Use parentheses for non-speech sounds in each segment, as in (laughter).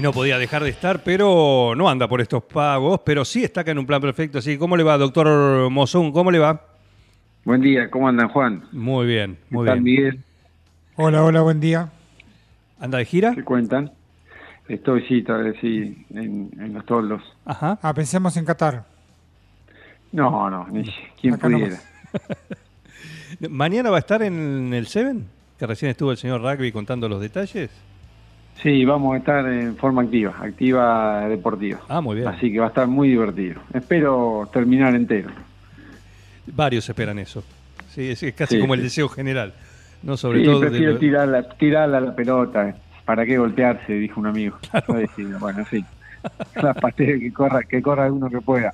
Y no podía dejar de estar, pero no anda por estos pagos, pero sí está acá en un plan perfecto. Así, ¿cómo le va, doctor Mozún? ¿Cómo le va? Buen día, ¿cómo andan, Juan? Muy bien, ¿Qué muy tal, bien. Miguel? Hola, hola, buen día. ¿Anda de gira? ¿Qué cuentan? Estoy, sí, todavía sí, en, en los toldos. Ajá. Ah, pensemos en Qatar. No, no, ni quien Acá pudiera. (laughs) ¿Mañana va a estar en el Seven? Que recién estuvo el señor Rugby contando los detalles. Sí, vamos a estar en forma activa, activa deportiva. Ah, muy bien. Así que va a estar muy divertido. Espero terminar entero. Varios esperan eso. Sí, es, es casi Sí, como el deseo general. No sobre Sí, todo de prefiero la, tirarla a la pelota. ¿Para qué golpearse? Dijo un amigo. Yo decía, bueno, sí. La pastel que corra, que corra uno que pueda.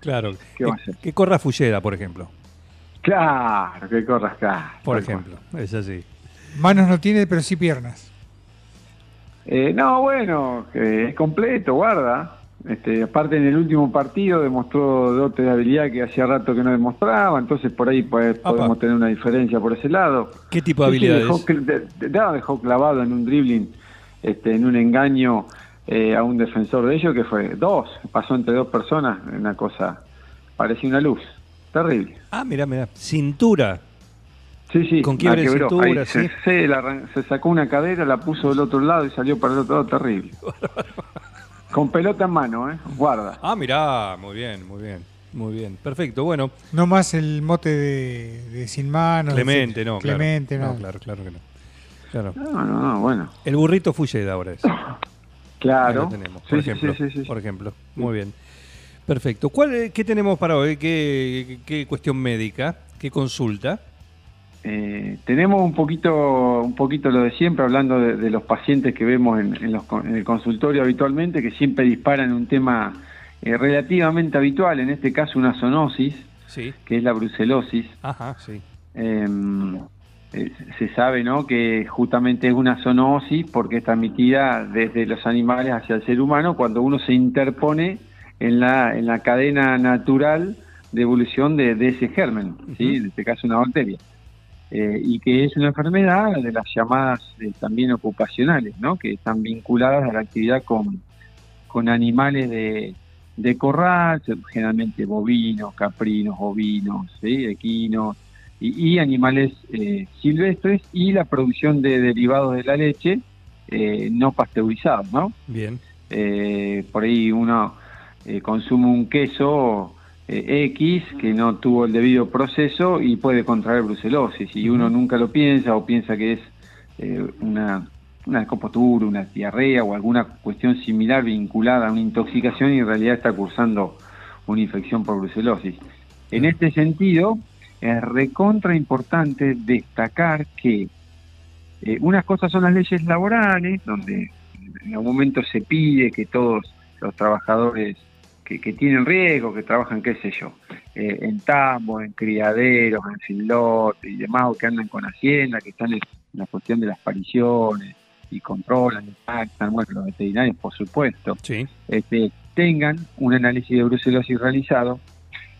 Claro. ¿Qué va a Que, hacer? que corra Fullera, por ejemplo. Claro, que corra acá. Por ejemplo. Es así. Manos no tiene, pero sí piernas. Eh, no, bueno, es completo, guarda. Este, aparte en el último partido demostró dote de habilidad que hacía rato que no demostraba, entonces por ahí pues, podemos tener una diferencia por ese lado. ¿Qué tipo de habilidades? De- dejó clavado en un dribbling, este, en un engaño eh, a un defensor de ellos que fue dos, pasó entre dos personas, una cosa, parecía una luz, terrible. Ah, mira, mira. Cintura. Sí, sí, Con quiebre de cintura, Ahí sí. se, se la arran- se sacó una cadera, la puso del otro lado y salió para el otro lado, terrible. (laughs) Con pelota en mano, ¿eh? Guarda. Ah, mirá. Muy bien, muy bien. Muy bien. Perfecto. Bueno, No más el mote de, de sin manos. Clemente, no. claro. Clemente, no. Claro, claro que no. Claro. No, no, no, bueno. El burrito Fulleda ahora es. (laughs) Ahí Claro. lo tenemos, por Sí, sí, ejemplo. sí, sí, sí. Por ejemplo. Muy bien. Perfecto. ¿Cuál, eh, ¿Qué tenemos para hoy? ¿Qué, qué- qué cuestión médica? ¿Qué consulta? Eh, tenemos un poquito, un poquito lo de siempre, hablando de, de los pacientes que vemos en, en los en el consultorio habitualmente, que siempre disparan un tema eh, relativamente habitual, en este caso una zoonosis, Sí. que es la brucelosis. Ajá, sí. Eh, eh, se sabe ¿no? que justamente es una zoonosis porque es transmitida desde los animales hacia el ser humano cuando uno se interpone en la, en la cadena natural de evolución de, de ese germen, ¿sí? en este caso una bacteria. Eh, y que es una enfermedad de las llamadas eh, también ocupacionales, ¿no? que están vinculadas a la actividad con, con animales de, de corral, generalmente bovinos, caprinos, ovinos, ¿sí? equinos, y, y animales eh, silvestres y la producción de derivados de la leche eh, no pasteurizados, ¿no? Bien. Eh, por ahí uno eh, consume un queso X que no tuvo el debido proceso y puede contraer brucelosis. Y uno nunca lo piensa o piensa que es eh, una una descompostura, una diarrea o alguna cuestión similar vinculada a una intoxicación y en realidad está cursando una infección por brucelosis. En este sentido, es recontra importante destacar que eh, unas cosas son las leyes laborales, donde en algún momento se pide que todos los trabajadores que, que tienen riesgo, que trabajan, qué sé yo, eh, en tambo, en criaderos, en filot y demás, o que andan con hacienda, que están en la cuestión de las pariciones y controlan, impactan, bueno, los veterinarios, por supuesto, Sí. este, tengan un análisis de brucelosis realizado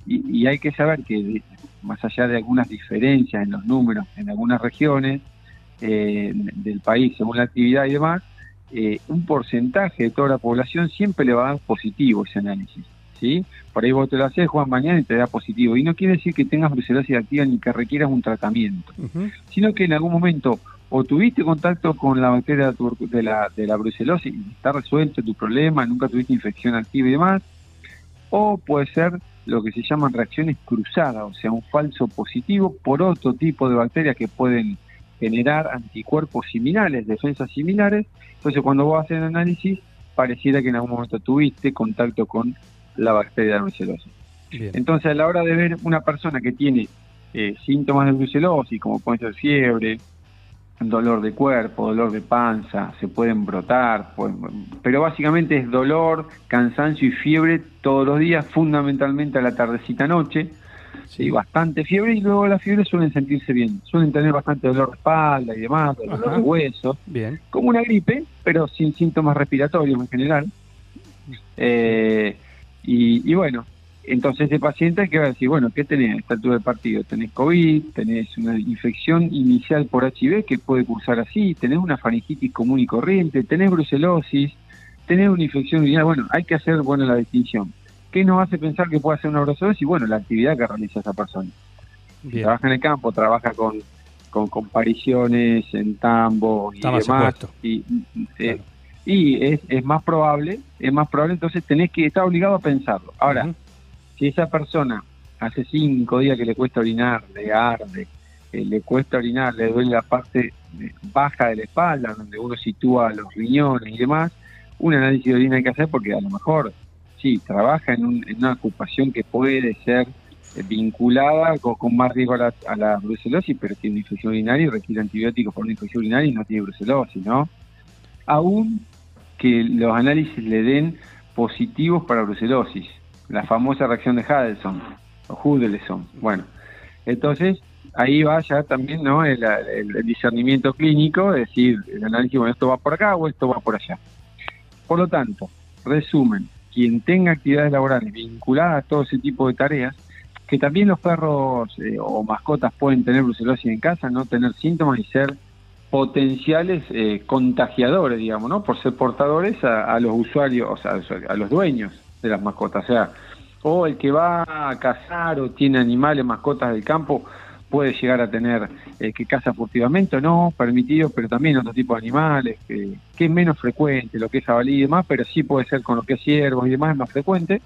y, y hay que saber que más allá de algunas diferencias en los números en algunas regiones eh, del país según la actividad y demás, eh, un porcentaje de toda la población siempre le va a dar positivo ese análisis. ¿sí? Por ahí vos te lo haces, Juan, mañana y te da positivo. Y no quiere decir que tengas brucelosis activa ni que requieras un tratamiento sino que en algún momento o tuviste contacto con la bacteria de la, de la brucelosis y está resuelto tu problema, nunca tuviste infección activa y demás, o puede ser lo que se llaman reacciones cruzadas, o sea, un falso positivo por otro tipo de bacterias que pueden generar anticuerpos similares, defensas similares, entonces cuando vos haces el análisis pareciera que en algún momento tuviste contacto con la bacteria de brucelosis. Entonces, a la hora de ver una persona que tiene eh, síntomas de brucelosis, como pueden ser fiebre, dolor de cuerpo, dolor de panza, se pueden brotar, pueden- pero básicamente es dolor, cansancio y fiebre todos los días, fundamentalmente a la tardecita noche, y bastante fiebre y luego las fiebres suelen sentirse bien, suelen tener bastante dolor de espalda y demás, dolor Ajá. de huesos, Bien. como una gripe, pero sin síntomas respiratorios en general. Eh, y, y bueno, entonces el paciente que va a decir, bueno, ¿qué tenés a esta altura del partido? Tenés COVID, tenés una infección inicial por HIV que puede cursar así, tenés una faringitis común y corriente, tenés brucelosis, tenés una infección urinaria. Bueno, hay que hacer bueno la distinción. ¿Qué nos hace pensar que puede ser una brucelosis? Bueno, la actividad que realiza esa persona. Bien. Trabaja en el campo, trabaja con, con compariciones en tambo y Está más demás. Y, eh, y es, es más probable, es más probable, entonces tenés que estar obligado a pensarlo. Ahora, si esa persona hace cinco días que le cuesta orinar, le arde, eh, le cuesta orinar, le duele la parte baja de la espalda, donde uno sitúa los riñones y demás, un análisis de orina hay que hacer porque a lo mejor, sí, trabaja en, un- una ocupación que puede ser eh, vinculada con, con más riesgo a la, a la brucelosis, pero tiene una infección urinaria y requiere antibióticos por una infección urinaria y no tiene brucelosis, ¿no? Aún que los análisis le den positivos para brucelosis, la famosa reacción de Hadelson o Hudelson. Bueno, entonces ahí va ya también no el- el discernimiento clínico, es decir, el análisis, bueno, esto va por acá o esto va por allá. Por lo tanto, resumen, quien tenga actividades laborales vinculadas a todo ese tipo de tareas, que también los perros eh, o mascotas pueden tener brucelosis en casa, no tener síntomas y ser potenciales eh, contagiadores, digamos, ¿no? Por ser portadores a, a los usuarios, o sea, a los dueños de las mascotas. O sea, o el que va a cazar o tiene animales, mascotas del campo, puede llegar a tener eh, que caza furtivamente o no, permitido, pero también otro tipo de animales, que, que es menos frecuente, lo que es jabalí y demás, pero sí puede ser con lo que es ciervos y demás, es más frecuente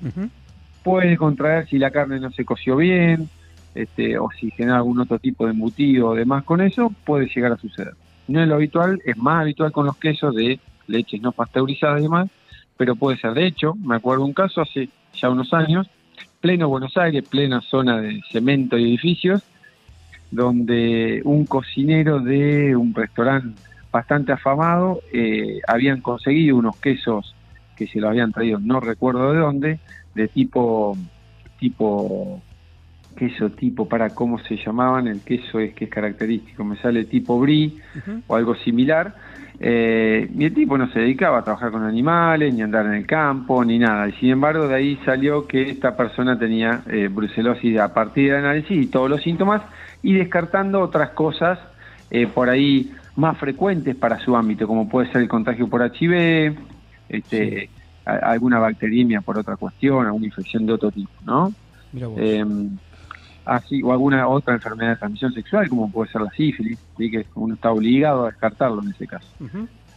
puede contraer si la carne no se coció bien, este, o si genera algún otro tipo de embutido o demás con eso, puede llegar a suceder. No es lo habitual, es más habitual con los quesos de leches no pasteurizadas y demás, pero puede ser. De hecho, me acuerdo un caso hace ya unos años, pleno Buenos Aires, plena zona de cemento y edificios, donde un cocinero de un restaurante bastante afamado eh, habían conseguido unos quesos que se los habían traído, no recuerdo de dónde, de tipo, tipo, queso tipo, para cómo se llamaban, el queso es que es característico, me sale tipo brie o algo similar. Eh, y el tipo no se dedicaba a trabajar con animales, ni a andar en el campo, ni nada. Y sin embargo, de ahí salió que esta persona tenía eh, brucelosis a partir del análisis y todos los síntomas, y descartando otras cosas eh, por ahí más frecuentes para su ámbito, como puede ser el contagio por HIV, este, a- alguna bacteriemia por otra cuestión, alguna infección de otro tipo, ¿no? Mira vos. Eh, así, o alguna otra enfermedad de transmisión sexual, como puede ser la sífilis, ¿sí? que uno está obligado a descartarlo en ese caso.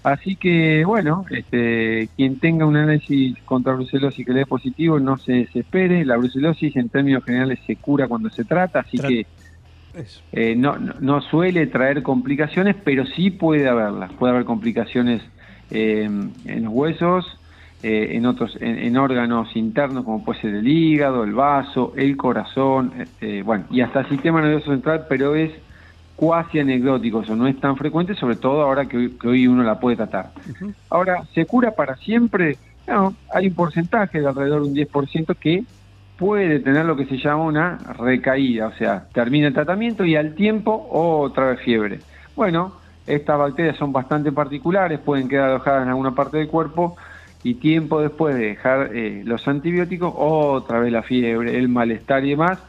Así que, bueno, este, quien tenga un análisis contra brucelosis que le dé positivo, no se desespere. La brucelosis, en términos generales, se cura cuando se trata, así Tra- que. Eh, no, no, no suele traer complicaciones, pero sí puede haberlas. Puede haber complicaciones eh, en los huesos, eh, en otros, en, en órganos internos como puede ser el hígado, el vaso, el corazón, este, bueno, y hasta el sistema nervioso central, pero es cuasi anecdótico, eso no es tan frecuente, sobre todo ahora que, hoy- que hoy uno la puede tratar. Ahora, ¿se cura para siempre? No, hay un porcentaje de alrededor de un 10% que puede tener lo que se llama una recaída, o sea, termina el tratamiento y al tiempo otra vez fiebre. Bueno, estas bacterias son bastante particulares, pueden quedar alojadas en alguna parte del cuerpo y tiempo después de dejar eh, los antibióticos, otra vez la fiebre, el malestar y demás.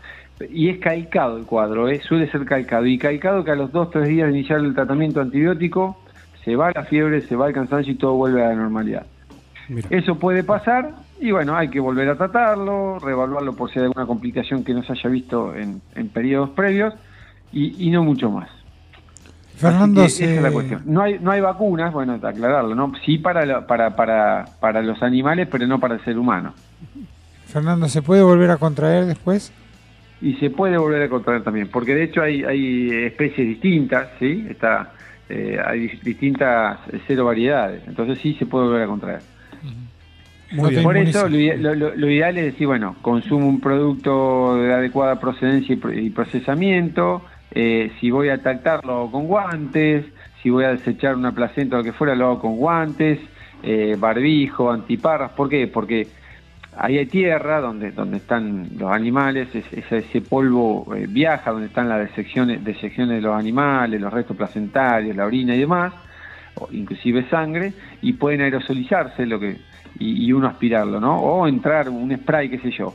Y es calcado el cuadro, ¿eh? suele ser calcado. Y calcado que a los dos, tres días de iniciar el tratamiento antibiótico, se va la fiebre, se va el cansancio y todo vuelve a la normalidad. Mira. Eso puede pasar y bueno, hay que volver a tratarlo, reevaluarlo por si hay alguna complicación que no se haya visto en, en periodos previos y, y no mucho más. Fernando, esa es la se- cuestión. No hay, no hay vacunas, bueno, aclararlo, ¿no? Sí para, para, para, para los animales, pero no para el ser humano. Fernando, ¿se puede volver a contraer después? Y se puede volver a contraer también, porque de hecho hay, hay especies distintas, ¿sí? Está, eh, hay dis- distintas eh, cero variedades, entonces sí se puede volver a contraer. Bien. Por eso lo, lo- lo- lo ideal es decir, bueno, consumo un producto de adecuada procedencia y, y procesamiento, eh, si voy a tratarlo con guantes, si voy a desechar una placenta o lo que fuera, lo hago con guantes, eh, barbijo, antiparras. ¿Por qué? Porque ahí hay tierra donde, donde están los animales, es- ese polvo eh, viaja donde están las desecciones, desecciones de los animales, los restos placentarios, la orina y demás, inclusive sangre, y pueden aerosolizarse lo que y, uno aspirarlo, ¿no? O entrar un spray, qué sé yo.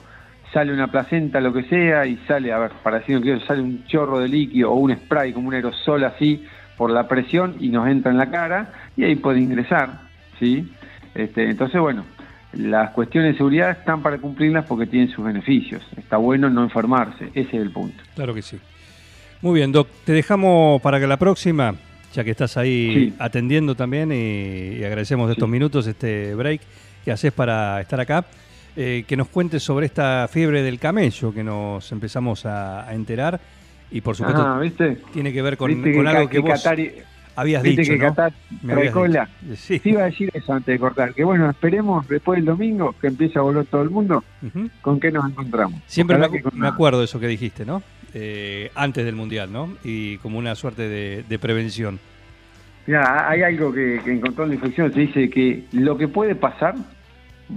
Sale una placenta, lo que sea, y sale, a ver, para decir que sale un chorro de líquido o un spray como un aerosol así por la presión y nos entra en la cara y ahí puede ingresar, ¿sí? Este, entonces, bueno, las cuestiones de seguridad están para cumplirlas porque tienen sus beneficios. Está bueno no enfermarse, ese es el punto. Claro que sí. Muy bien, Doc. Te dejamos para que la próxima, ya que estás ahí Sí. atendiendo también y, y agradecemos estos Sí. minutos, este break que haces para estar acá, eh, que nos cuentes sobre esta fiebre del camello que nos empezamos a, a enterar y por supuesto Ah, ¿viste? tiene que ver con, ¿Viste con que, algo que que vos habías viste dicho, que ¿no? Qatar Me trae habías cola? dicho. Sí. Sí, iba a decir eso antes de cortar, que bueno, esperemos después del domingo que empiece a volver todo el mundo. ¿con qué nos encontramos? Siempre me, me acuerdo de eso que dijiste, ¿no? Eh, antes del Mundial, ¿no? Y como una suerte de, de prevención. Mirá, hay algo que, que en control de infección se dice que lo que puede pasar,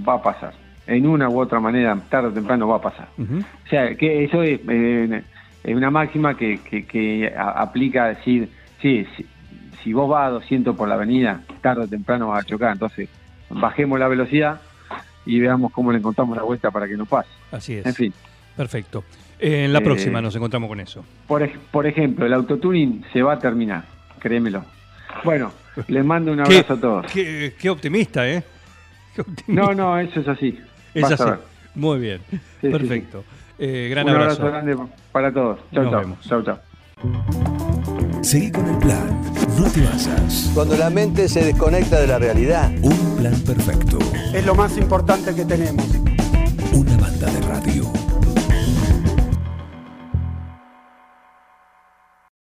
va a pasar. En una u otra manera, tarde o temprano va a pasar. O sea, que eso es, eh, es una máxima que, que- que a- aplica a decir, sí, si, si vos vas a 200 por la avenida, tarde o temprano vas a chocar. Entonces, bajemos la velocidad y veamos cómo le encontramos la vuelta para que no pase. Así es. En fin, Perfecto. Eh, en la Eh, próxima nos encontramos con eso. por, ej- por ejemplo, el autotuning se va a terminar, créemelo. Bueno, les mando un abrazo a todos. Qué, qué optimista, ¿eh? (laughs) Qué optimista. No, no, eso es así. es Vas así. Muy bien. sí, Perfecto. Eh, gran un abrazo. abrazo grande para todos. Chau, Nos chau. vemos. Chau, chau. Seguí con el plan. No te vayas. Cuando la mente se desconecta de la realidad. Un plan perfecto. Es lo más importante que tenemos. Una banda de radio.